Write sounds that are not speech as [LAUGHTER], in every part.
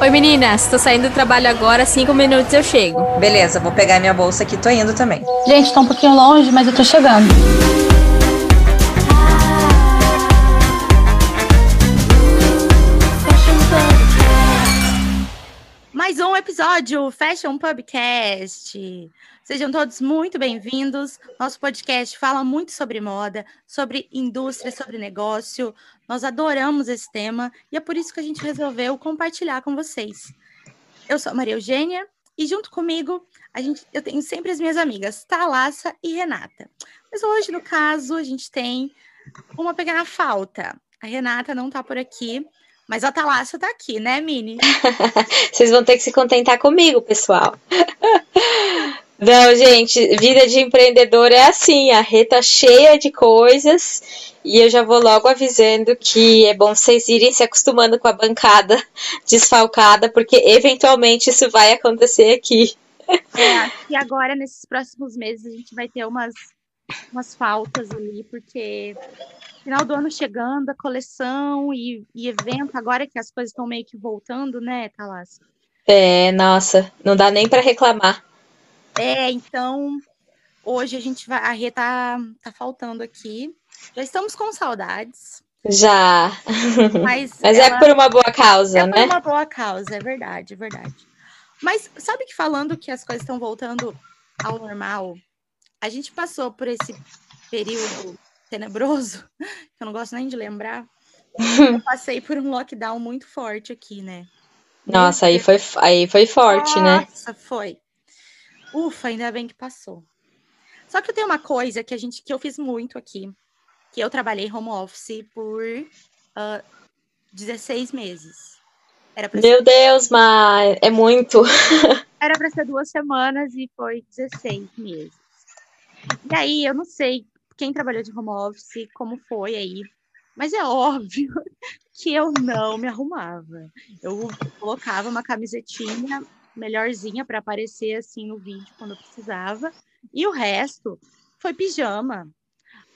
Oi meninas, tô saindo do trabalho agora, cinco minutos eu chego. Beleza, vou pegar minha bolsa aqui, tô indo também. Gente, tá um pouquinho longe, mas eu tô chegando. Episódio Fashion Pubcast. Sejam todos muito bem-vindos. Nosso podcast fala muito sobre moda, sobre indústria, sobre negócio. Nós adoramos esse tema e é por isso que a gente resolveu compartilhar com vocês. Eu sou a Maria Eugênia e junto comigo a gente, eu tenho sempre as minhas amigas Thalassa e Renata. Mas hoje, no caso, a gente tem uma pequena falta. A Renata não está por aqui, mas a Thalassa está aqui, né, Mini? [LAUGHS] Vocês vão ter que se contentar comigo, pessoal. [LAUGHS] Não, gente, vida de empreendedor é assim, a reta cheia de coisas. E eu já vou logo avisando que é bom vocês irem se acostumando com a bancada [LAUGHS] desfalcada, porque eventualmente isso vai acontecer aqui. É, e agora, nesses próximos meses, a gente vai ter umas, umas faltas ali, porque final do ano chegando, a coleção e, e evento, agora que as coisas estão meio que voltando, né, Thalas? É, nossa, não dá nem para reclamar. É, então hoje a gente vai. A Rê tá, tá faltando aqui. Já estamos com saudades. Já. Mas, mas é ela... é por uma boa causa, é né? É por uma boa causa, é verdade, é verdade. Mas sabe que falando que as coisas estão voltando ao normal, a gente passou por esse período tenebroso, [LAUGHS] que eu não gosto nem de lembrar. Eu [LAUGHS] passei por um lockdown muito forte aqui, né? Nossa, aí foi, aí foi forte, Nossa, né? Nossa, foi. Ufa, ainda bem que passou. Só que eu tenho uma coisa que a gente que eu fiz muito aqui, que eu trabalhei home office por uh, ah, 16 meses. Meu ser... Deus, mas é muito. [LAUGHS] Era para ser duas semanas e foi 16 meses. E aí, eu não sei quem trabalhou de home office, como foi aí, mas é óbvio [LAUGHS] que eu não me arrumava. Eu colocava uma camisetinha melhorzinha para aparecer assim no vídeo quando eu precisava. E o resto foi pijama.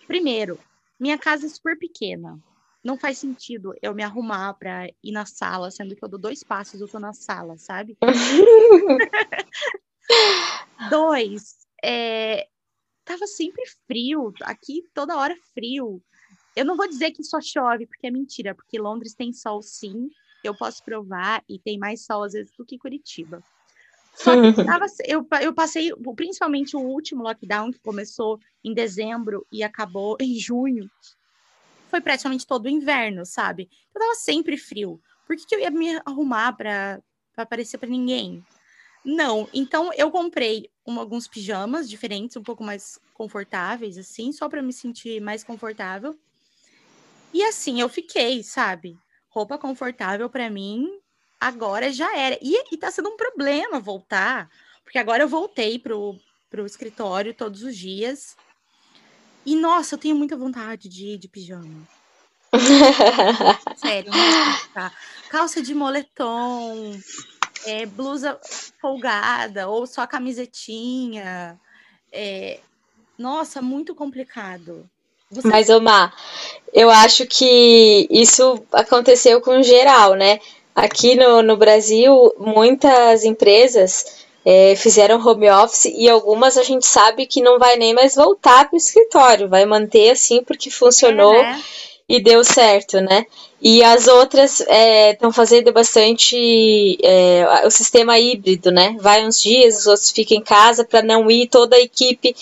Primeiro, minha casa é super pequena. Não faz sentido eu me arrumar para ir na sala, sendo que eu dou dois passos eu tô na sala, sabe? [LAUGHS] Dois, é, tava sempre frio, aqui toda hora frio. Eu não vou dizer que só chove, porque é mentira, porque Londres tem sol sim, eu posso provar, e tem mais sol às vezes do que Curitiba. Só que [LAUGHS] tava, eu, eu passei, principalmente o último lockdown, que começou em dezembro e acabou [LAUGHS] em junho, foi praticamente todo o inverno, sabe? Eu tava sempre frio. Por que, que eu ia me arrumar para aparecer para ninguém? Não, então eu comprei um, alguns pijamas diferentes, um pouco mais confortáveis, assim, só para me sentir mais confortável. E assim eu fiquei, sabe? Roupa confortável para mim agora já era. E, e tá sendo um problema voltar, porque agora eu voltei pro, pro escritório todos os dias. E, nossa, eu tenho muita vontade de ir de pijama. [LAUGHS] Sério, não calça de moletom, é, blusa folgada, ou só camisetinha. É, nossa, muito complicado. Você... Mas, Omar, eu acho que isso aconteceu com geral, né? Aqui no, no Brasil, muitas empresas é, fizeram home office e algumas a gente sabe que não vai nem mais voltar para o escritório, vai manter assim porque funcionou é, né? E deu certo, né? E as outras estão é, fazendo bastante é, o sistema híbrido, né? Vai uns dias, os outros ficam em casa para não ir toda a equipe,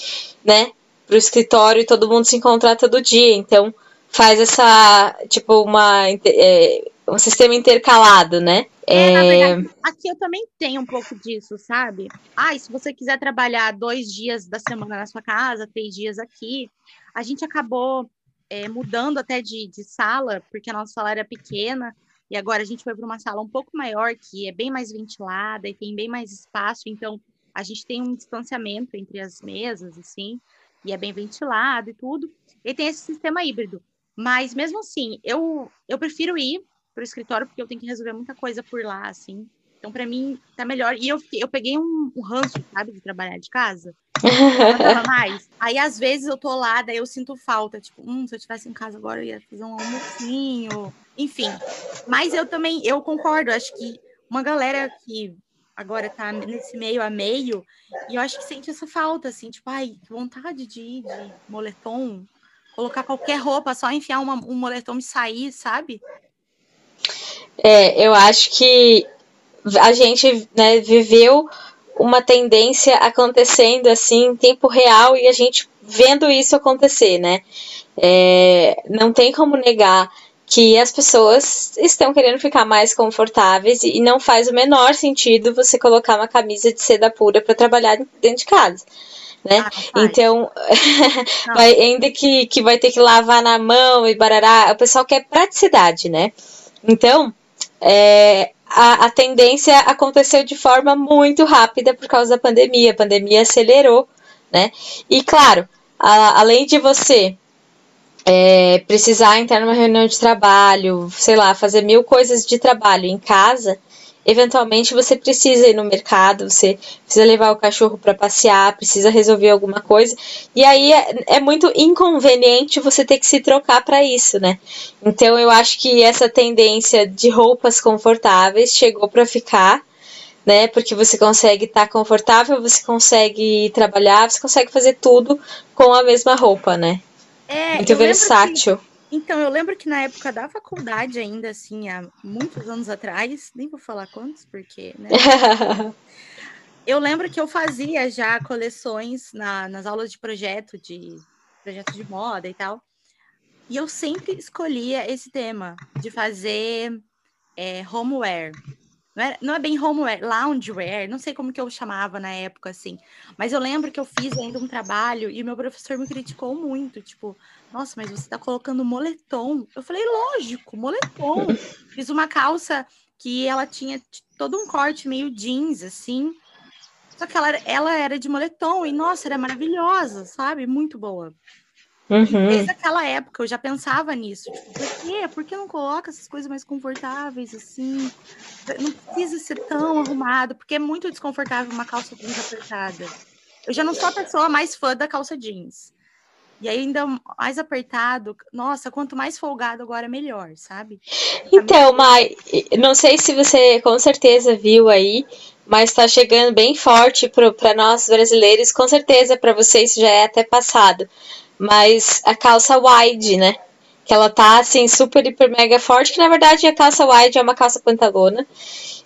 né? Para o escritório e todo mundo se encontrar todo dia. Então faz essa tipo uma é, um sistema intercalado, né? É, na verdade, aqui eu também tenho um pouco disso, sabe? Ah, se você quiser trabalhar dois dias da semana na sua casa, três dias aqui, a gente acabou é, mudando até de, de sala, porque a nossa sala era pequena, e agora a gente foi para uma sala um pouco maior, que é bem mais ventilada e tem bem mais espaço, então a gente tem um distanciamento entre as mesas, assim, e é bem ventilado e tudo. E tem esse sistema híbrido. Mas mesmo assim, eu, eu prefiro ir pro escritório, porque eu tenho que resolver muita coisa por lá, assim. Então, para mim, tá melhor. E eu, eu peguei um, um ranço, sabe, de trabalhar de casa. Não [LAUGHS] mais. Aí, às vezes, eu tô lá, daí eu sinto falta. Tipo, hum, se eu estivesse em casa agora, eu ia fazer um almocinho. Enfim. Mas eu também, eu concordo. Acho que uma galera que agora tá nesse meio a meio, e eu acho que sente essa falta, assim, tipo, ai, que vontade de ir de moletom, colocar qualquer roupa, só enfiar uma, um moletom e sair, sabe? É, eu acho que a gente né, viveu uma tendência acontecendo assim em tempo real e a gente vendo isso acontecer, né? É, não tem como negar que as pessoas estão querendo ficar mais confortáveis e não faz o menor sentido você colocar uma camisa de seda pura para trabalhar dentro de casa. Né? Ah, então, [LAUGHS] vai, ainda que, que vai ter que lavar na mão e barará, o pessoal quer praticidade, né? Então, é, a, a tendência aconteceu de forma muito rápida por causa da pandemia. A pandemia acelerou, né? E claro, a, além de você é, precisar entrar numa reunião de trabalho, sei lá, fazer mil coisas de trabalho em casa, eventualmente você precisa ir no mercado, você precisa levar o cachorro para passear, precisa resolver alguma coisa, e aí é, é muito inconveniente você ter que se trocar para isso, né? Então eu acho que essa tendência de roupas confortáveis chegou para ficar, né? Porque você consegue estar tá confortável, você consegue trabalhar, você consegue fazer tudo com a mesma roupa, né? É, muito versátil. Que então, eu lembro que na época da faculdade, ainda assim, há muitos anos atrás, nem vou falar quantos, porque, né? [LAUGHS] eu lembro que eu fazia já coleções na, nas aulas de projeto, de projeto de moda e tal. E eu sempre escolhia esse tema de fazer é, homeware. Não é, não é bem homeware, loungewear, não sei como que eu chamava na época, assim. Mas eu lembro que eu fiz ainda um trabalho e o meu professor me criticou muito, tipo, nossa, mas você tá colocando moletom. Eu falei, lógico, moletom. [LAUGHS] Fiz uma calça que ela tinha todo um corte meio jeans, assim. Só que ela, ela era de moletom e, nossa, era maravilhosa, sabe? Muito boa. Uhum. Desde aquela época eu já pensava nisso. Tipo, por quê? Por que não coloca essas coisas mais confortáveis, assim? Não precisa ser tão arrumado, porque é muito desconfortável uma calça jeans apertada. Eu já não sou a pessoa mais fã da calça jeans. E ainda mais apertado, nossa, quanto mais folgado agora melhor, sabe? Então, Mai, não sei se você com certeza viu aí, mas está chegando bem forte para nós brasileiros, com certeza para vocês já é até passado. Mas a calça wide, né? Que ela tá assim super hiper mega forte, que na verdade a calça wide é uma calça pantalona.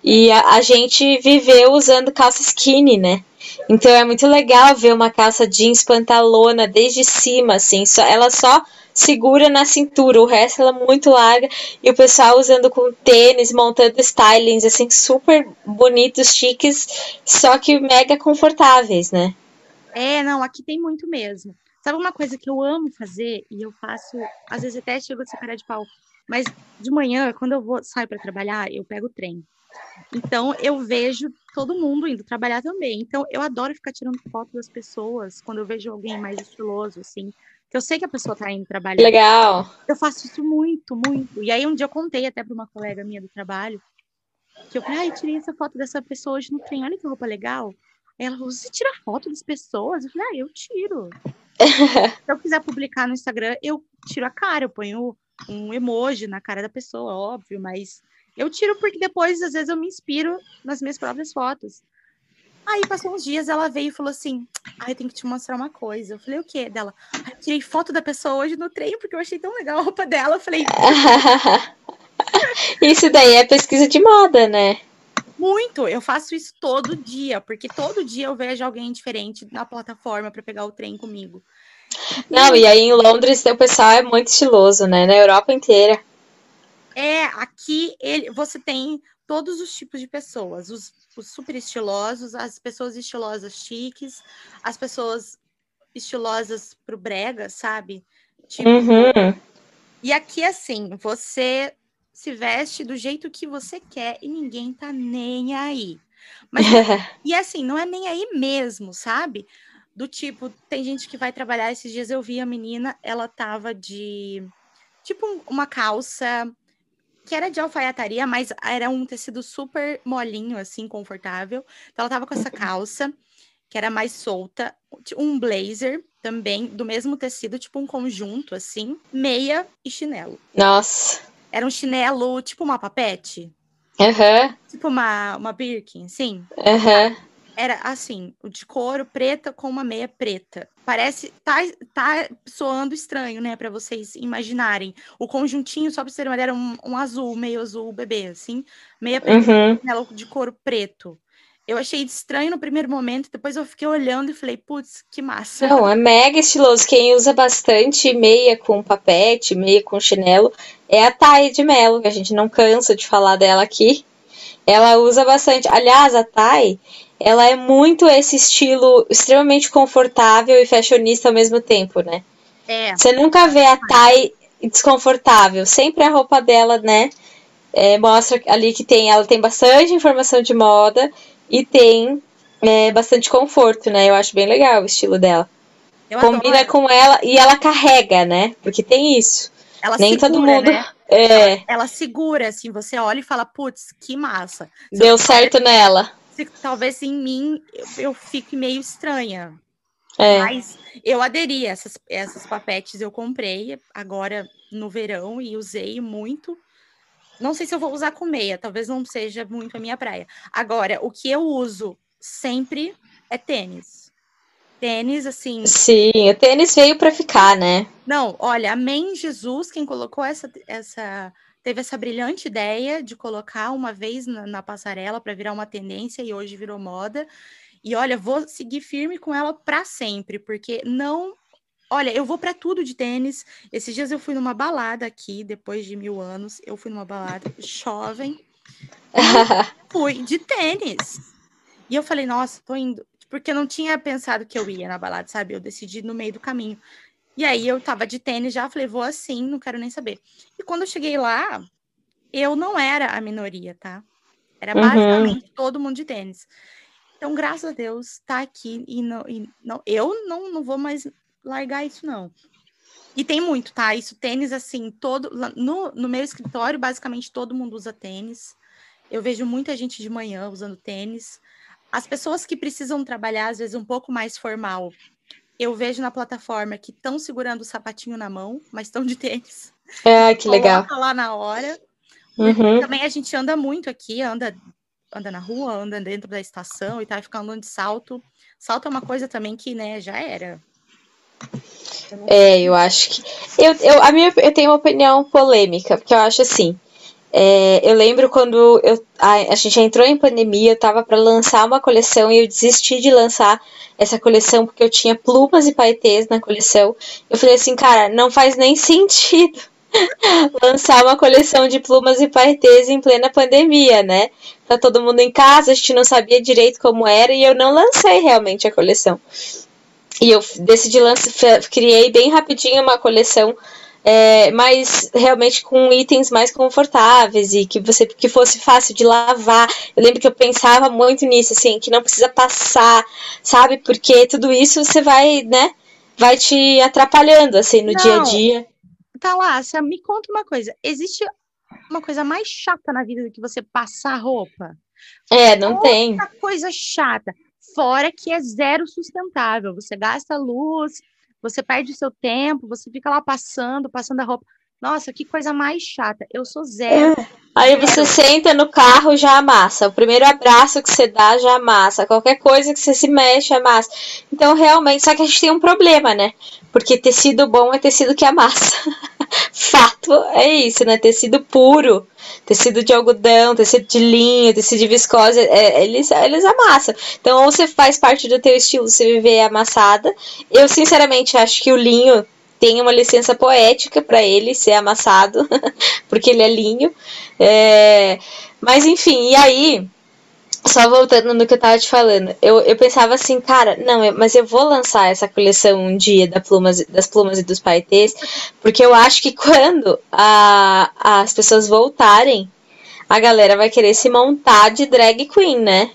E a, a gente viveu usando calça skinny, né? Então é muito legal ver uma calça jeans pantalona desde cima, assim, só, ela só segura na cintura, o resto ela é muito larga e o pessoal usando com tênis, montando stylings assim super bonitos, chiques, só que mega confortáveis, né? É, não, aqui tem muito mesmo. Sabe uma coisa que eu amo fazer e eu faço, às vezes até chego a ser cara de pau, mas de manhã, quando eu vou sair para trabalhar, eu pego o trem. Então eu vejo todo mundo indo trabalhar também. Então eu adoro ficar tirando foto das pessoas quando eu vejo alguém mais estiloso, assim. Eu sei que a pessoa tá indo trabalhar. Legal. Eu faço isso muito, muito. E aí um dia eu contei até para uma colega minha do trabalho que eu falei, ai, tirei essa foto dessa pessoa hoje no trem, olha que roupa legal. Aí ela falou, você tira foto das pessoas? Eu falei, ah, eu tiro. [LAUGHS] Se eu quiser publicar no Instagram, eu tiro a cara, eu ponho um emoji na cara da pessoa, óbvio, mas eu tiro porque depois, às vezes, eu me inspiro nas minhas próprias fotos. Aí, passou uns dias, ela veio e falou assim: Ah, eu tenho que te mostrar uma coisa. Eu falei, o quê? Dela, ah, eu tirei foto da pessoa hoje no trem porque eu achei tão legal a roupa dela. Eu falei. [LAUGHS] isso daí é pesquisa de moda, né? Muito, eu faço isso todo dia, porque todo dia eu vejo alguém diferente na plataforma para pegar o trem comigo. Não, e aí em Londres o pessoal é muito estiloso, né? Na Europa inteira. É, aqui ele, você tem todos os tipos de pessoas, os, os super estilosos, as pessoas estilosas chiques, as pessoas estilosas pro brega, sabe? Tipo, uhum. E aqui, assim, você se veste do jeito que você quer e ninguém tá nem aí. Mas, [LAUGHS] e assim, não é nem aí mesmo, sabe? Do tipo, tem gente que vai trabalhar, esses dias eu vi a menina, ela tava de, tipo, uma calça que era de alfaiataria, mas era um tecido super molinho, assim, confortável. Então ela tava com essa [LAUGHS] calça, que era mais solta, um blazer também, do mesmo tecido, tipo um conjunto, assim, meia e chinelo. Nossa. Era um chinelo, tipo uma papete. Aham, Tipo uma, uma Birkin, sim. aham. Era assim, o de couro preta com uma meia preta. Parece, tá, tá soando estranho, né, Pra vocês imaginarem. O conjuntinho, só pra vocês terem uma ideia, era um, um azul, meio azul bebê, assim. Meia preta, Uhum. chinelo de couro preto. Eu achei estranho no primeiro momento, depois eu fiquei olhando e falei, putz, que massa. Não, é mega estiloso. Quem usa bastante meia com papete, meia com chinelo, é a Thay de Mello, que a gente não cansa de falar dela aqui. Ela usa bastante. Aliás, a Thay, ela é muito esse estilo extremamente confortável e fashionista ao mesmo tempo, né? É, Você nunca vê a Thay desconfortável. Sempre a roupa dela, né? é, mostra ali que tem, ela tem bastante informação de moda e tem é, bastante conforto, né? Eu acho bem legal o estilo dela. eu Combina adoro. com ela e ela carrega, né? Porque tem isso. Ela Nem todo segura, mundo. né? É, Ela segura, assim, você olha e fala, putz, que massa. Se deu eu- certo nela. Se- talvez em mim eu, eu fique meio estranha. É. Mas eu aderi a essas, essas papetes, eu comprei agora no verão e usei muito. Não sei se eu vou usar com meia, talvez não seja muito a minha praia. Agora, o que eu uso sempre é tênis. Tênis, assim. Sim, o tênis veio pra ficar, né? Não, olha, amém Jesus, quem colocou essa, essa. Teve essa brilhante ideia de colocar uma vez na, na passarela para virar uma tendência e hoje virou moda. E olha, vou seguir firme com ela para sempre, porque não. Olha, eu vou para tudo de tênis. Esses dias eu fui numa balada aqui, depois de mil anos. Eu fui numa balada jovem, [LAUGHS] fui de tênis. E eu falei, nossa, tô indo. Porque eu não tinha pensado que eu ia na balada, sabe? Eu decidi no meio do caminho. E aí eu tava de tênis já, falei, vou assim, não quero nem saber. E quando eu cheguei lá, eu não era a minoria, tá? Era Uhum. basicamente todo mundo de tênis. Então, graças a Deus, tá aqui e não, e não eu não, não vou mais largar isso, não. E tem muito, tá? Isso, tênis, assim, todo. No, no meu escritório, basicamente todo mundo usa tênis. Eu vejo muita gente de manhã usando tênis. As pessoas que precisam trabalhar, às vezes, um pouco mais formal, eu vejo na plataforma que estão segurando o sapatinho na mão, mas estão de tênis. [LAUGHS] Ah, que legal. Coloca lá na hora. Uhum. Também a gente anda muito aqui, anda, anda na rua, anda dentro da estação e tal, fica andando de salto. Salto é uma coisa também que, né, já era. Eu É, eu acho que. Eu, eu, a minha, eu tenho uma opinião polêmica, porque eu acho assim. É, eu lembro quando eu, a, a gente entrou em pandemia, eu tava para lançar uma coleção e eu desisti de lançar essa coleção porque eu tinha plumas e paetês na coleção. Eu falei assim, cara, não faz nem [LAUGHS] sentido [LAUGHS] lançar uma coleção de plumas e paetês em plena pandemia, né? Tá todo mundo em casa, a gente não sabia direito como era e eu não lancei realmente a coleção. E eu decidi lançar, criei bem rapidinho uma coleção, é, mas realmente com itens mais confortáveis e que você que fosse fácil de lavar. Eu lembro que eu pensava muito nisso, assim, que não precisa passar, sabe? Porque tudo isso você vai, né? Vai te atrapalhando, assim, no dia a Não. dia. Tá lá, me conta uma coisa. Existe uma coisa mais chata na vida do que você passar roupa? É, não tem. Outra coisa chata. Fora que é zero sustentável. Você gasta luz, você perde o seu tempo, você fica lá passando, passando a roupa. Nossa, que coisa mais chata. Eu sou zero. Aí você senta no carro já amassa. O primeiro abraço que você dá já amassa. Qualquer coisa que você se mexe amassa. Então realmente, só que a gente tem um problema, né? Porque tecido bom é tecido que amassa. [LAUGHS] Fato é isso, né? Tecido puro, tecido de algodão, tecido de linho, tecido de viscose, é, eles, eles amassam. Então, ou você faz parte do teu estilo, você viver amassada. Eu, sinceramente, acho que o linho tem uma licença poética para ele ser amassado, [LAUGHS] porque ele é linho. É, mas enfim, e aí, só voltando no que eu tava te falando, eu, eu pensava assim, cara, não, eu- mas eu vou lançar essa coleção um dia da plumas, das plumas e dos paetês, porque eu acho que quando a, as pessoas voltarem, a galera vai querer se montar de drag queen, né?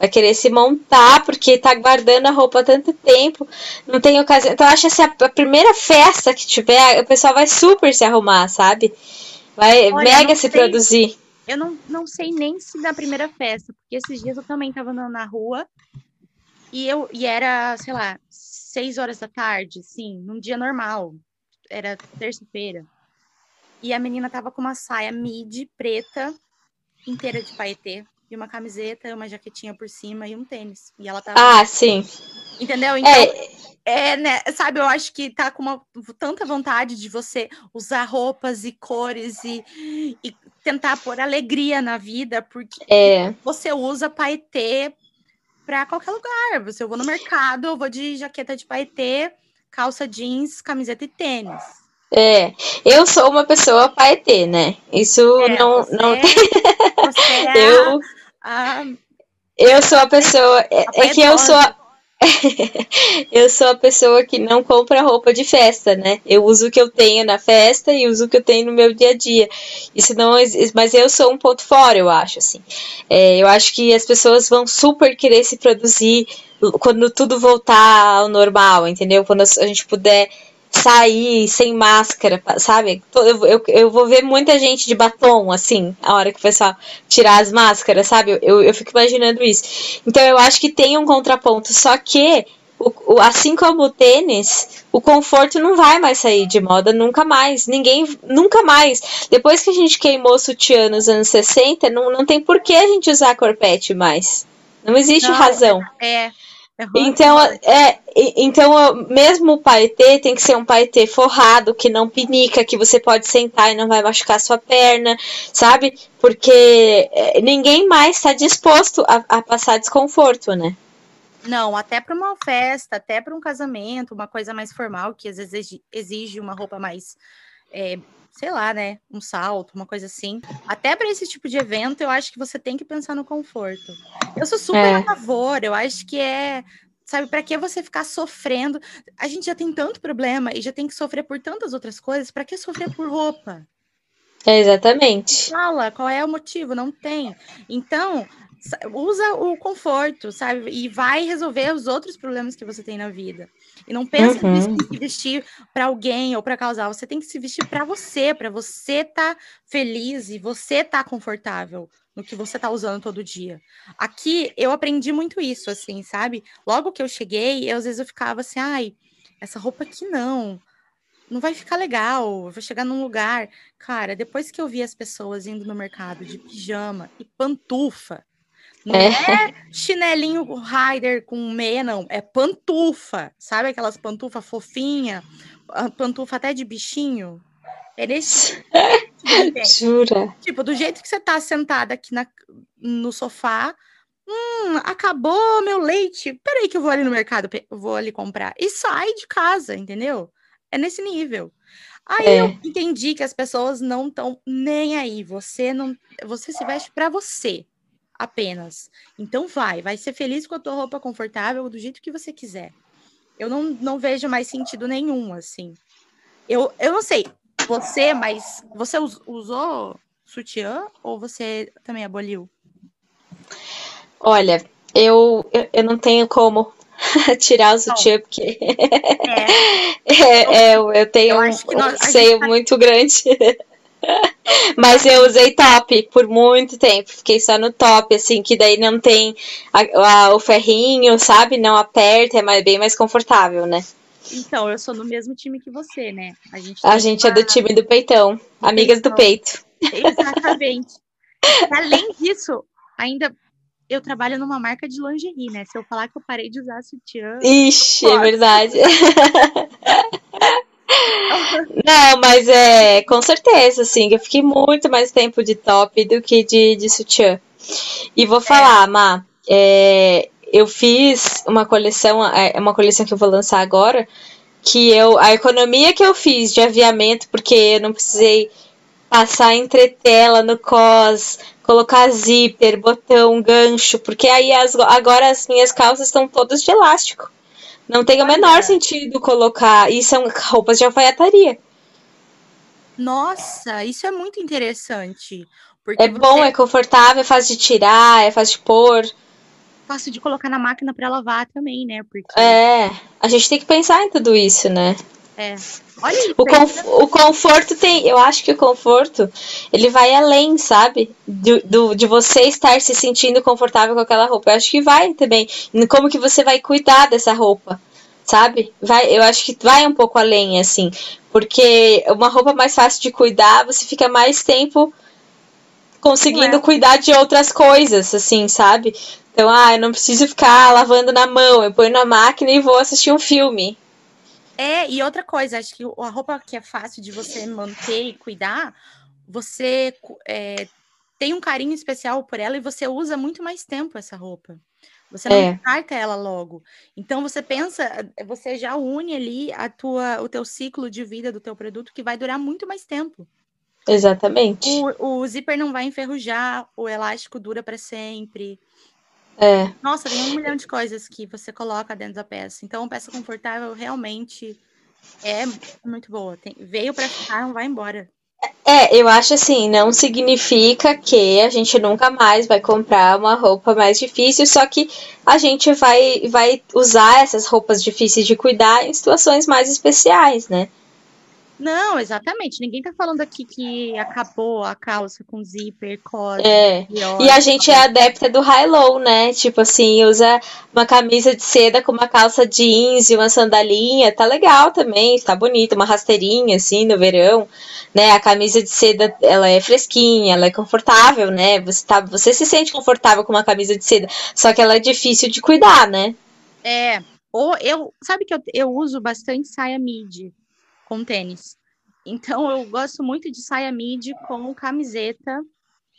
Vai querer se montar porque tá guardando a roupa há tanto tempo, não tem ocasião. Então, acho que se a, primeira festa que tiver, o pessoal vai super se arrumar, sabe? Vai Olha, mega se sei. produzir. Eu não, não sei nem se na primeira festa, porque esses dias eu também tava andando na rua e eu e era, sei lá, seis horas da tarde, sim, num dia normal. Era terça-feira. E a menina tava com uma saia midi preta inteira de paetê. E uma camiseta, uma jaquetinha por cima e um tênis. E ela tava. Ah, sim. Entendeu? Então, É, é, né, sabe, eu acho que tá com uma, tanta vontade de você usar roupas e cores e, e tentar pôr alegria na vida, porque é. você usa paetê pra qualquer lugar. Se eu vou no mercado, eu vou de jaqueta de paetê, calça jeans, camiseta e tênis. É, eu sou uma pessoa paetê, né? Isso É, não, você, não [LAUGHS] você é eu, a, a, eu sou a pessoa. É, é que eu sou. a- [LAUGHS] eu sou a pessoa que não compra roupa de festa, né? Eu uso o que eu tenho na festa e uso o que eu tenho no meu dia a dia. Isso não, mas eu sou um ponto fora, eu acho assim. É, eu acho que as pessoas vão super querer se produzir quando tudo voltar ao normal, entendeu? Quando a gente puder sair sem máscara, sabe? Eu, eu, eu vou ver muita gente de batom, assim, a hora que o pessoal tirar as máscaras, sabe? Eu, eu fico imaginando isso. Então eu acho que tem um contraponto, só que, o, o- assim como o tênis, o conforto não vai mais sair de moda nunca mais. Ninguém, nunca mais. Depois que a gente queimou o sutiã nos anos 60, não, não tem por que a gente usar corpete mais. Não existe Não, razão. é. É Então, é, então mesmo o paetê tem que ser um paetê forrado, que não pinica, que você pode sentar e não vai machucar sua perna, sabe? Porque é, ninguém mais está disposto a, a passar desconforto, né? Não, até para uma festa, até para um casamento, uma coisa mais formal, que às vezes exige, exige uma roupa mais, é, sei lá, né? Um salto, uma coisa assim. Até para esse tipo de evento, eu acho que você tem que pensar no conforto. Eu sou super É. a favor, eu acho que é. Sabe, para que você ficar sofrendo? A gente já tem tanto problema e já tem que sofrer por tantas outras coisas, para que sofrer por roupa? É exatamente. Fala, qual é o motivo? Não tem. Então, usa o conforto, sabe? E vai resolver os outros problemas que você tem na vida. E não pensa Uhum. em se- se vestir para alguém ou para causar. Você tem que se vestir para você, para você estar feliz e você estar confortável no que você tá usando todo dia. Aqui eu aprendi muito isso, assim, sabe? Logo que eu cheguei, eu, às vezes eu ficava assim, ai, essa roupa aqui não. Não vai ficar legal, eu vou chegar num lugar. Cara, depois que eu vi as pessoas indo no mercado de pijama e pantufa, não É. é, chinelinho rider com meia, não. É pantufa. Sabe aquelas pantufa fofinha? a Pantufa até de bichinho? É nesse. [LAUGHS] Jura? tipo, do jeito que você tá sentada aqui na, no sofá. Hum, acabou meu leite. Peraí, que eu vou ali no mercado, vou ali comprar. E sai de casa, entendeu? É nesse nível. Aí É. eu entendi que as pessoas não estão nem aí. Você não, você se veste para você apenas. Então vai, vai ser feliz com a tua roupa confortável do jeito que você quiser. Eu não, não vejo mais sentido nenhum assim. Eu, eu não sei você, mas você us- usou sutiã ou você também aboliu? Olha, eu, eu, eu não tenho como [LAUGHS] tirar o sutiã, porque É, [LAUGHS] é, é, eu, eu tenho Eu um, nós- um seio tá- muito grande. [LAUGHS] Mas eu usei top por muito tempo. Fiquei só no top, assim, que daí não tem a- a- o ferrinho, sabe? Não aperta, é mais, bem mais confortável, né? então, eu sou no mesmo time que você, né? A gente, A gente é uma- do time do peitão. Amigas do peitão. peito. Exatamente. [LAUGHS] Além disso, ainda eu trabalho numa marca de lingerie, né? Se eu falar que eu parei de usar sutiã. Ixi, é verdade. [LAUGHS] Não, mas é com certeza, assim, eu fiquei muito mais tempo de top do que de, de sutiã. E vou falar, Má, é, eu fiz uma coleção, é uma coleção que eu vou lançar agora, que eu, a economia que eu fiz de aviamento, porque eu não precisei passar entretela no cos, colocar zíper, botão, gancho, porque aí as- agora as minhas calças estão todas de elástico. Não tem o menor sentido colocar. E são [LAUGHS] roupas de alfaiataria. Nossa, isso é muito interessante. Porque É bom, você é confortável, é fácil de tirar, é fácil de pôr. fácil de colocar na máquina para lavar também, né? Porque É, a gente tem que pensar em tudo isso, né? É. Olha isso. O, conf- o conforto tem. Eu acho que o conforto ele vai além, sabe? Do, do- de você estar se sentindo confortável com aquela roupa. Eu acho que vai também. Como que você vai cuidar dessa roupa, sabe? Vai, eu acho que vai um pouco além, assim. Porque uma roupa mais fácil de cuidar, você fica mais tempo conseguindo é. cuidar de outras coisas, assim, sabe? Então, ah, eu não preciso ficar lavando na mão, eu ponho na máquina e vou assistir um filme. É, e outra coisa, acho que a roupa que é fácil de você manter e cuidar, você é, tem um carinho especial por ela e você usa muito mais tempo essa roupa. Você não É. descarta ela logo. Então você pensa, você já une ali a tua, o teu ciclo de vida do teu produto que vai durar muito mais tempo. Exatamente. O, o zíper não vai enferrujar, o elástico dura para sempre. É. Nossa, tem um milhão de coisas que você coloca dentro da peça. Então, peça confortável realmente é muito boa. Tem- veio para ficar, não vai embora. É, eu acho assim, não significa que a gente nunca mais vai comprar uma roupa mais difícil, só que a gente vai, vai usar essas roupas difíceis de cuidar em situações mais especiais, né? Não, exatamente. Ninguém tá falando aqui que acabou a calça com zíper, cosa. É. E a gente é adepta do high-low, né? Tipo assim, usa uma camisa de seda com uma calça jeans e uma sandalinha, tá legal também, tá bonito, uma rasteirinha assim no verão, né? A camisa de seda, ela é fresquinha, ela é confortável, né? Você tá, você se sente confortável com uma camisa de seda, só que ela é difícil de cuidar, né? É. Ou eu, sabe que eu, eu uso bastante saia midi com tênis. Então eu gosto muito de saia midi com camiseta,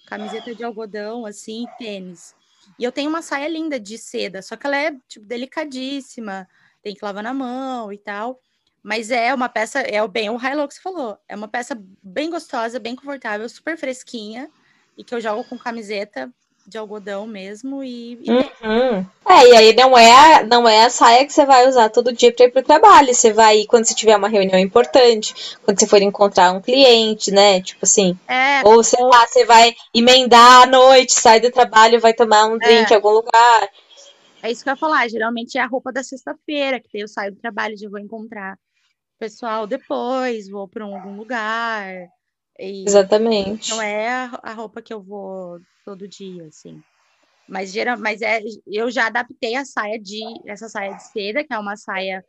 camiseta de algodão, assim, e tênis. E eu tenho uma saia linda de seda, só que ela é tipo delicadíssima, tem que lavar na mão e tal. Mas é uma peça, é o bem o high-low que você falou. É uma peça bem gostosa, bem confortável, super fresquinha e que eu jogo com camiseta de algodão mesmo e, e Uhum. É, e aí não é, a- não é a saia que você vai usar todo dia para ir pro trabalho. Você vai ir quando você tiver uma reunião importante, quando você for encontrar um cliente, né? Tipo assim. é, Ou sei lá, você vai emendar à noite, sai do trabalho, vai tomar um drink em algum lugar. É isso que eu ia falar. Geralmente é a roupa da sexta-feira, que eu saio do trabalho, já vou encontrar o pessoal depois, vou para algum lugar. E Exatamente. não é a, roupa que eu vou todo dia, assim. Mas, geral, mas é, eu já adaptei a saia de essa saia de seda, que é uma saia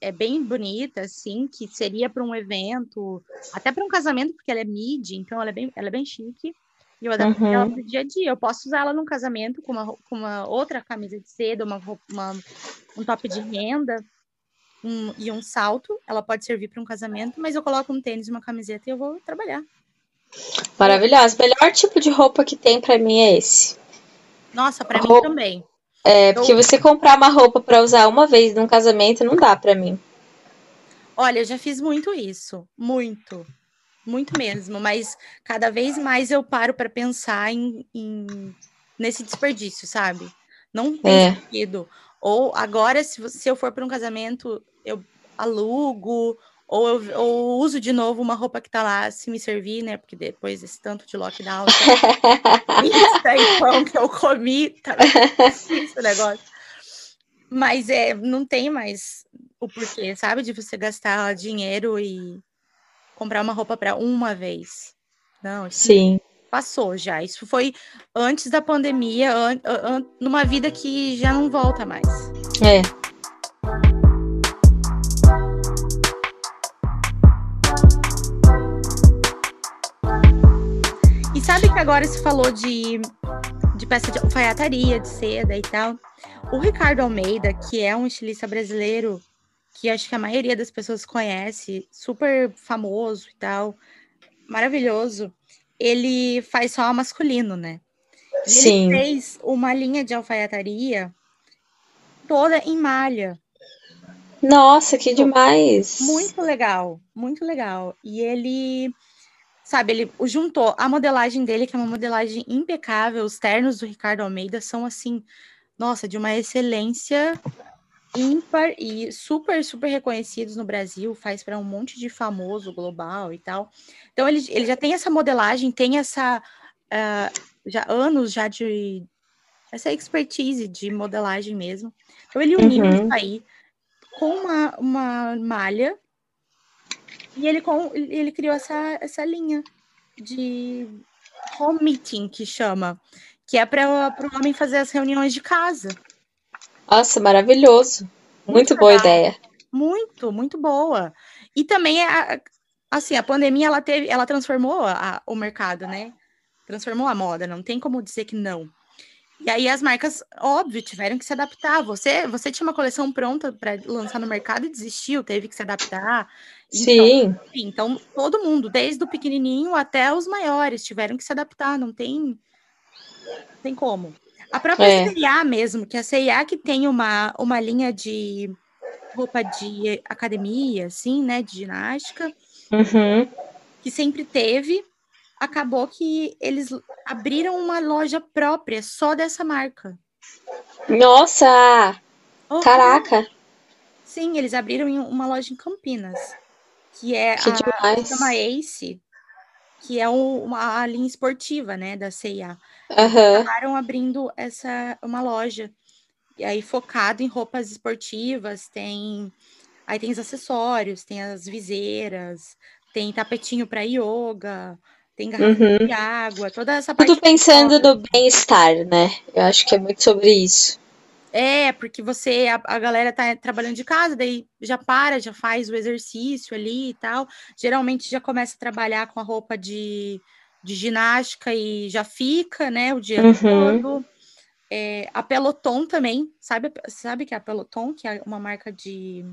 é bem bonita, assim, que seria para um evento, até para um casamento, porque ela é midi, então ela é bem, ela é bem chique. E eu adaptei Uhum. ela para o dia a dia. Eu posso usar ela num casamento com uma, com uma outra camisa de seda, uma, uma- um top de renda um- e um salto. Ela pode servir para um casamento, mas eu coloco um tênis e uma camiseta e eu vou trabalhar. Maravilhosa. O melhor tipo de roupa que tem pra mim é esse. Nossa, para mim também. É, porque você comprar uma roupa pra usar uma vez num casamento não dá pra mim. Olha, eu já fiz muito isso, muito, muito mesmo, mas cada vez mais eu paro para pensar em, em- nesse desperdício, sabe? Não tem É. sentido. Ou agora, se, se eu for para um casamento, eu alugo, ou eu ou uso de novo uma roupa que tá lá, se me servir, né? Porque depois desse tanto de lockdown, pizza [LAUGHS] e pão que eu comi, tá o negócio. Mas é, não tem mais o porquê, sabe? De você gastar dinheiro e comprar uma roupa para uma vez. Não, isso Sim. Passou já. Isso foi antes da pandemia, an- an- numa vida que já não volta mais. É. E sabe que agora se falou de, de peça de alfaiataria, de seda e tal. O Ricardo Almeida, que é um estilista brasileiro, que acho que a maioria das pessoas conhece, super famoso e tal, maravilhoso, ele faz só masculino, né? Sim. Ele fez uma linha de alfaiataria toda em malha. Nossa, que demais. Muito legal, muito legal. E ele, sabe, ele juntou a modelagem dele, que é uma modelagem impecável. Os ternos do Ricardo Almeida são assim, nossa, de uma excelência ímpar e super, super reconhecidos no Brasil. Faz para um monte de famoso global e tal. Então ele, ele já tem essa modelagem, tem essa ah, já anos já de essa expertise de modelagem mesmo. Então ele uniu Uhum. isso aí com uma, uma malha e ele, com, ele criou essa, essa linha de home meeting, que chama, que é para o homem fazer as reuniões de casa. Nossa, maravilhoso. Muito Muito boa ideia. Muito, muito boa. E também, é a- assim, a pandemia, ela teve, ela transformou a- o mercado, né? transformou a moda, não tem como dizer que não. E aí as marcas, óbvio, tiveram que se adaptar. Você, você tinha uma coleção pronta para lançar no mercado e desistiu, teve que se adaptar. Então, Sim. enfim, então todo mundo, desde o pequenininho até os maiores, tiveram que se adaptar. Não tem, não tem como. A própria É. CIA mesmo, que a CIA que tem uma, uma linha de roupa de academia, assim, né, de ginástica, Uhum. que sempre teve, acabou que eles abriram uma loja própria só dessa marca. Nossa! Oh, Caraca! Sim, eles abriram uma loja em Campinas, que é Que a demais. chama Ace, que é um- uma a linha esportiva, né, da CIA. Aham. Acabaram abrindo essa uma loja e aí focado em roupas esportivas, tem aí tem os acessórios, tem as viseiras, tem tapetinho para yoga, tem garrafa Uhum. de água, toda essa parte Tudo pensando no bem-estar, né? Eu acho que é muito sobre isso. É, porque você, a, a galera tá trabalhando de casa, daí já para, já faz o exercício ali e tal. Geralmente já começa a trabalhar com a roupa de, de ginástica e já fica, né, o dia Uhum. todo. É, a Peloton também, sabe, sabe que é a Peloton, que é uma marca de,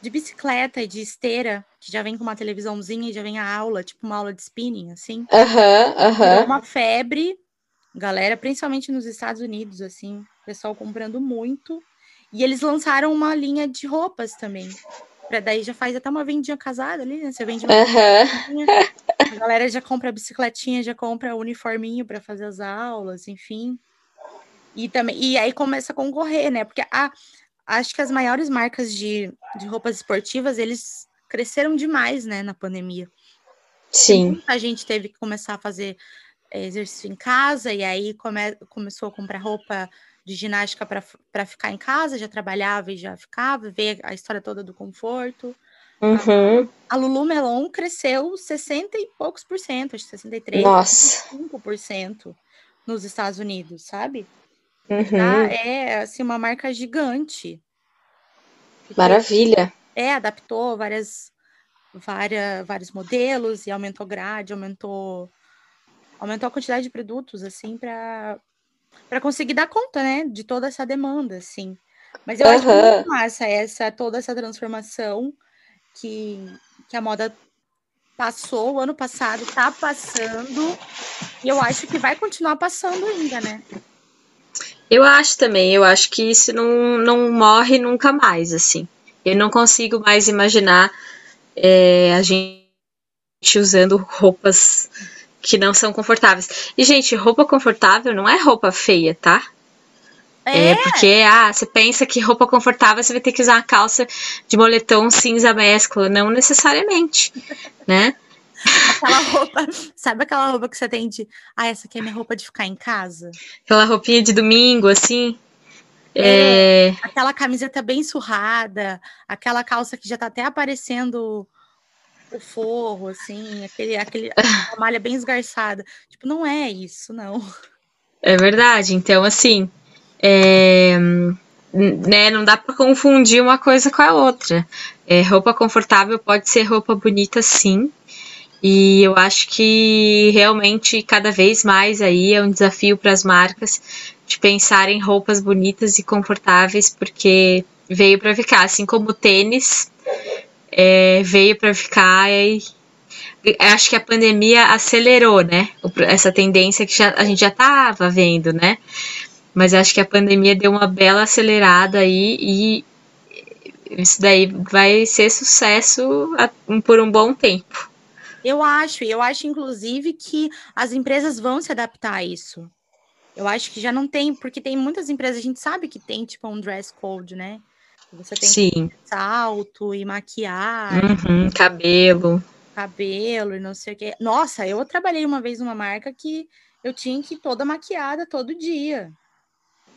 de bicicleta e de esteira, que já vem com uma televisãozinha e já vem a aula, tipo uma aula de spinning, assim. Aham, Virou aham. uma febre, galera, principalmente nos Estados Unidos, assim, pessoal comprando muito. E eles lançaram uma linha de roupas também. Pra daí já faz até uma vendinha casada ali, né? Você vende uma vendinha, a galera já compra a bicicletinha, já compra o uniforminho para fazer as aulas, enfim. E também e aí começa a concorrer, né? Porque a, acho que as maiores marcas de, de roupas esportivas, eles cresceram demais, né, na pandemia. Sim. Muita gente teve que começar a fazer eh, exercício em casa e aí come- começou a comprar roupa de ginástica para ficar em casa, já trabalhava e já ficava, ver a história toda do conforto. Uhum. A Lululemon cresceu 60 e poucos por cento, acho que 63, Nossa. 5% nos Estados Unidos, sabe? Uhum. Já é assim uma marca gigante. Maravilha. É, adaptou várias, várias, vários modelos e aumentou grade, aumentou, aumentou a quantidade de produtos, assim, para para conseguir dar conta, né, de toda essa demanda, assim. Mas eu acho Aham. muito massa essa, toda essa transformação que, que a moda passou o ano passado, tá passando, e eu acho que vai continuar passando ainda, né? Eu acho também, eu acho que isso não, não morre nunca mais, assim. Eu não consigo mais imaginar é, a gente usando roupas que não são confortáveis. E, gente, roupa confortável não é roupa feia, tá? É, porque, ah, você pensa que roupa confortável você vai ter que usar uma calça de moletom cinza mescla. Não necessariamente, [LAUGHS] né? Aquela roupa, sabe aquela roupa que você tem de, ah, essa aqui é minha roupa de ficar em casa? Aquela roupinha de domingo, assim. É, Aquela camiseta bem surrada, aquela calça que já tá até aparecendo o forro, assim, aquele, aquele, [LAUGHS] aquela malha bem esgarçada. Tipo, não é isso, não. é verdade. Então, assim, é, né, não dá pra confundir uma coisa com a outra. É, roupa confortável pode ser roupa bonita, sim. E eu acho que realmente cada vez mais aí é um desafio para as marcas de pensar em roupas bonitas e confortáveis, porque veio para ficar, assim como tênis é, veio para ficar e acho que a pandemia acelerou, né? Essa tendência que já- a gente já estava vendo, né? Mas acho que a pandemia deu uma bela acelerada aí e isso daí vai ser sucesso por um bom tempo. Eu acho, e eu acho, inclusive, que as empresas vão se adaptar a isso. Eu acho que já não tem, porque tem muitas empresas, a gente sabe que tem, tipo, um dress code, né? Você tem Sim. salto e maquiagem. Uhum, cabelo. cabelo e não sei o quê. Nossa, eu trabalhei uma vez numa marca que eu tinha que ir toda maquiada todo dia.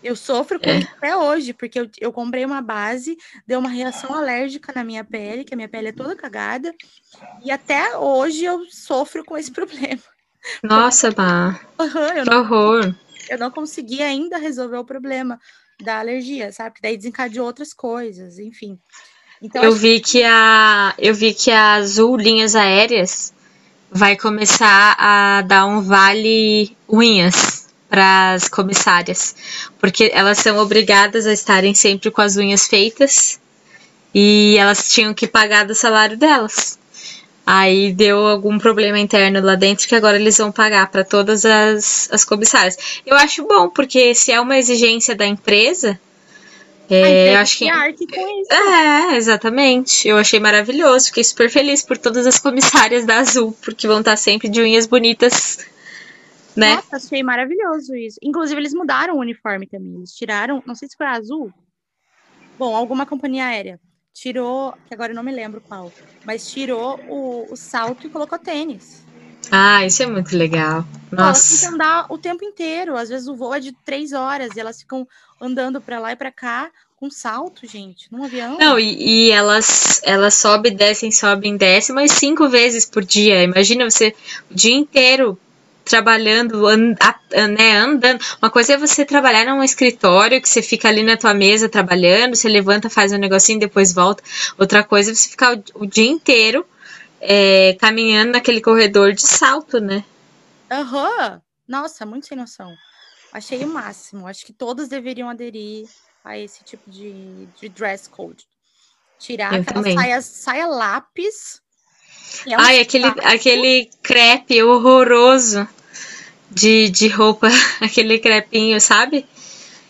Eu sofro com É. isso até hoje, porque eu, eu comprei uma base, deu uma reação alérgica na minha pele, que a minha pele é toda cagada, e até hoje eu sofro com esse [LAUGHS] problema. Nossa, Aham, eu, que não, horror. eu não consegui ainda resolver o problema da alergia, sabe? Que daí desencadeou outras coisas, enfim. Então, Eu vi que a eu vi que a Azul Linhas Aéreas vai começar a dar um vale unhas para as comissárias, porque elas são obrigadas a estarem sempre com as unhas feitas e elas tinham que pagar do salário delas. Aí deu algum problema interno lá dentro que agora eles vão pagar para todas as, as comissárias. Eu acho bom, porque se é uma exigência da empresa, é, eu acho que. Com isso. É, exatamente. Eu achei maravilhoso. Fiquei super feliz por todas as comissárias da Azul, porque vão estar sempre de unhas bonitas. Né? Nossa, achei maravilhoso isso. Inclusive, eles mudaram o uniforme também. Eles tiraram, não sei se foi a Azul. Bom, alguma companhia aérea tirou, que agora eu não me lembro qual, mas tirou o, o salto e colocou tênis. Ah, isso é muito legal. Elas Nossa. ficam andar o tempo inteiro. Às vezes o voo é de três horas e elas ficam andando para lá e para cá com salto, gente, num avião. Não, e, e elas, elas sobem, descem, sobem, descem, mas cinco vezes por dia. Imagina você o dia inteiro trabalhando, an, a, né, andando. Uma coisa é você trabalhar num escritório, que você fica ali na tua mesa trabalhando, você levanta, faz um negocinho, depois volta. Outra coisa é você ficar o, o dia inteiro é, caminhando naquele corredor de salto, né? Aham. Nossa, muito sem noção. Achei o máximo. Acho que todos deveriam aderir a esse tipo de, de dress code. Tirar Eu aquela saia, saia lápis. é Ai, aquele, aquele crepe horroroso de, de roupa, [LAUGHS] aquele crepinho, sabe?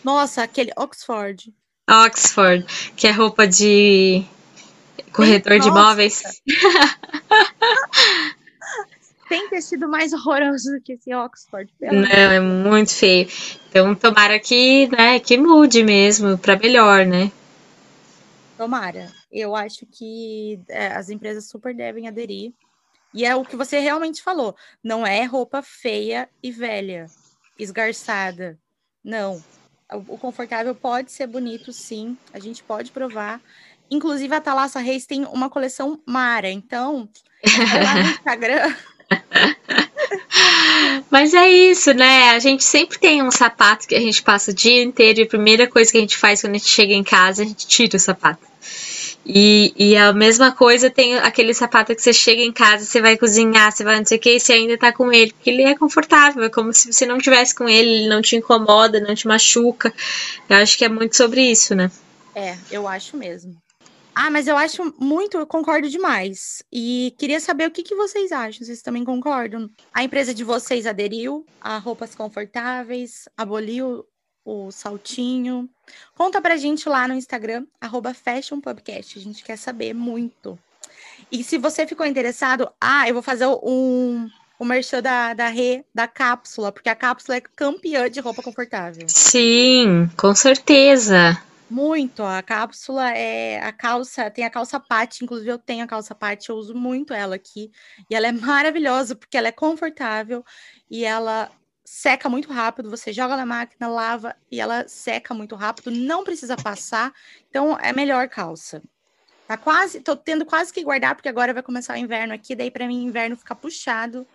Nossa, aquele Oxford. Oxford, que é roupa de corretor de imóveis. [LAUGHS] Tem tecido mais horroroso do que esse Oxford. Não, é muito feio. Então, tomara que, né, que mude mesmo para melhor, né? Tomara. Eu acho que é, as empresas super devem aderir. E é o que você realmente falou. Não é roupa feia e velha, esgarçada. Não. O, confortável pode ser bonito, sim. A gente pode provar. Inclusive, a Thalassa Reis tem uma coleção Mara. Então, lá no Instagram. [LAUGHS] Mas é isso, né? A gente sempre tem um sapato que a gente passa o dia inteiro e a primeira coisa que a gente faz quando a gente chega em casa, a gente tira o sapato. E, e a mesma coisa tem aquele sapato que você chega em casa, você vai cozinhar, você vai não sei o que, e você ainda tá com ele, porque ele é confortável, é como se você não tivesse com ele, ele não te incomoda, não te machuca. Eu acho que é muito sobre isso, né? É, eu acho mesmo. Ah, mas eu acho muito, eu concordo demais. E queria saber o que, que vocês acham, vocês também concordam? A empresa de vocês aderiu a roupas confortáveis, aboliu o saltinho. Conta pra gente lá no Instagram, arroba fashionpubcast, a gente quer saber muito. E se você ficou interessado, ah, eu vou fazer um, o merchan da, da Rê, da cápsula, porque a cápsula é campeã de roupa confortável. Sim, com certeza. Muito. A cápsula é a calça, tem a calça pate, inclusive eu tenho a calça pate, eu uso muito ela aqui. E ela é [LAUGHS] maravilhosa porque ela é confortável e ela seca muito rápido. Você joga na máquina, lava e ela seca muito rápido, não precisa passar. Então é melhor calça. Tá quase, tô tendo quase que guardar porque agora vai começar o inverno aqui, daí para mim inverno fica puxado.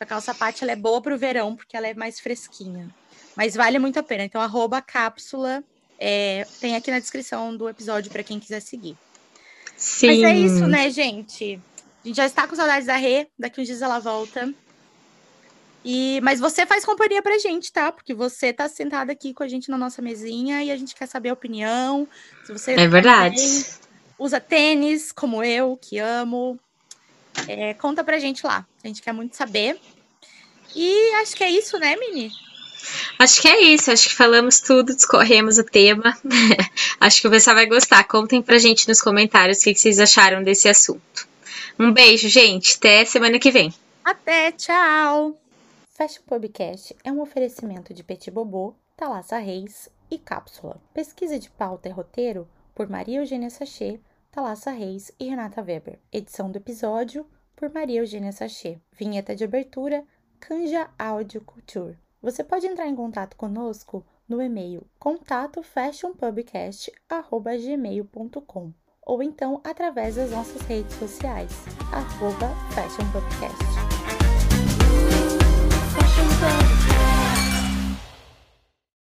A calça pate ela é boa pro verão porque ela é mais fresquinha. Mas vale muito a pena. Então arroba cápsula é, tem aqui na descrição do episódio para quem quiser seguir. Sim. Mas é isso, né, gente? A gente já está com saudades da Rê, daqui uns dias ela volta. E, mas você faz companhia pra gente, tá? Porque você tá sentada aqui com a gente na nossa mesinha e a gente quer saber a opinião. Se você É verdade. também usa tênis, como eu, que amo. É, conta pra gente lá. A gente quer muito saber. E acho que é isso, né, Mini? Acho que é isso, acho que falamos tudo, discorremos o tema. [LAUGHS] acho que o pessoal vai gostar. Contem pra gente nos comentários o que que vocês acharam desse assunto. Um beijo, gente. Até semana que vem. Até, tchau! Fashion Pubcast é um oferecimento de Petit Bobô, Thalassa Reis e Cápsula. Pesquisa de pauta e roteiro por Maria Eugênia Sachê, Thalassa Reis e Renata Weber. Edição do episódio por Maria Eugênia Sachê. Vinheta de abertura, Canja Audio Couture. Você pode entrar em contato conosco no e-mail contato fashionpubcast@gmail.com ou então através das nossas redes sociais, arroba Fashion Pubcast.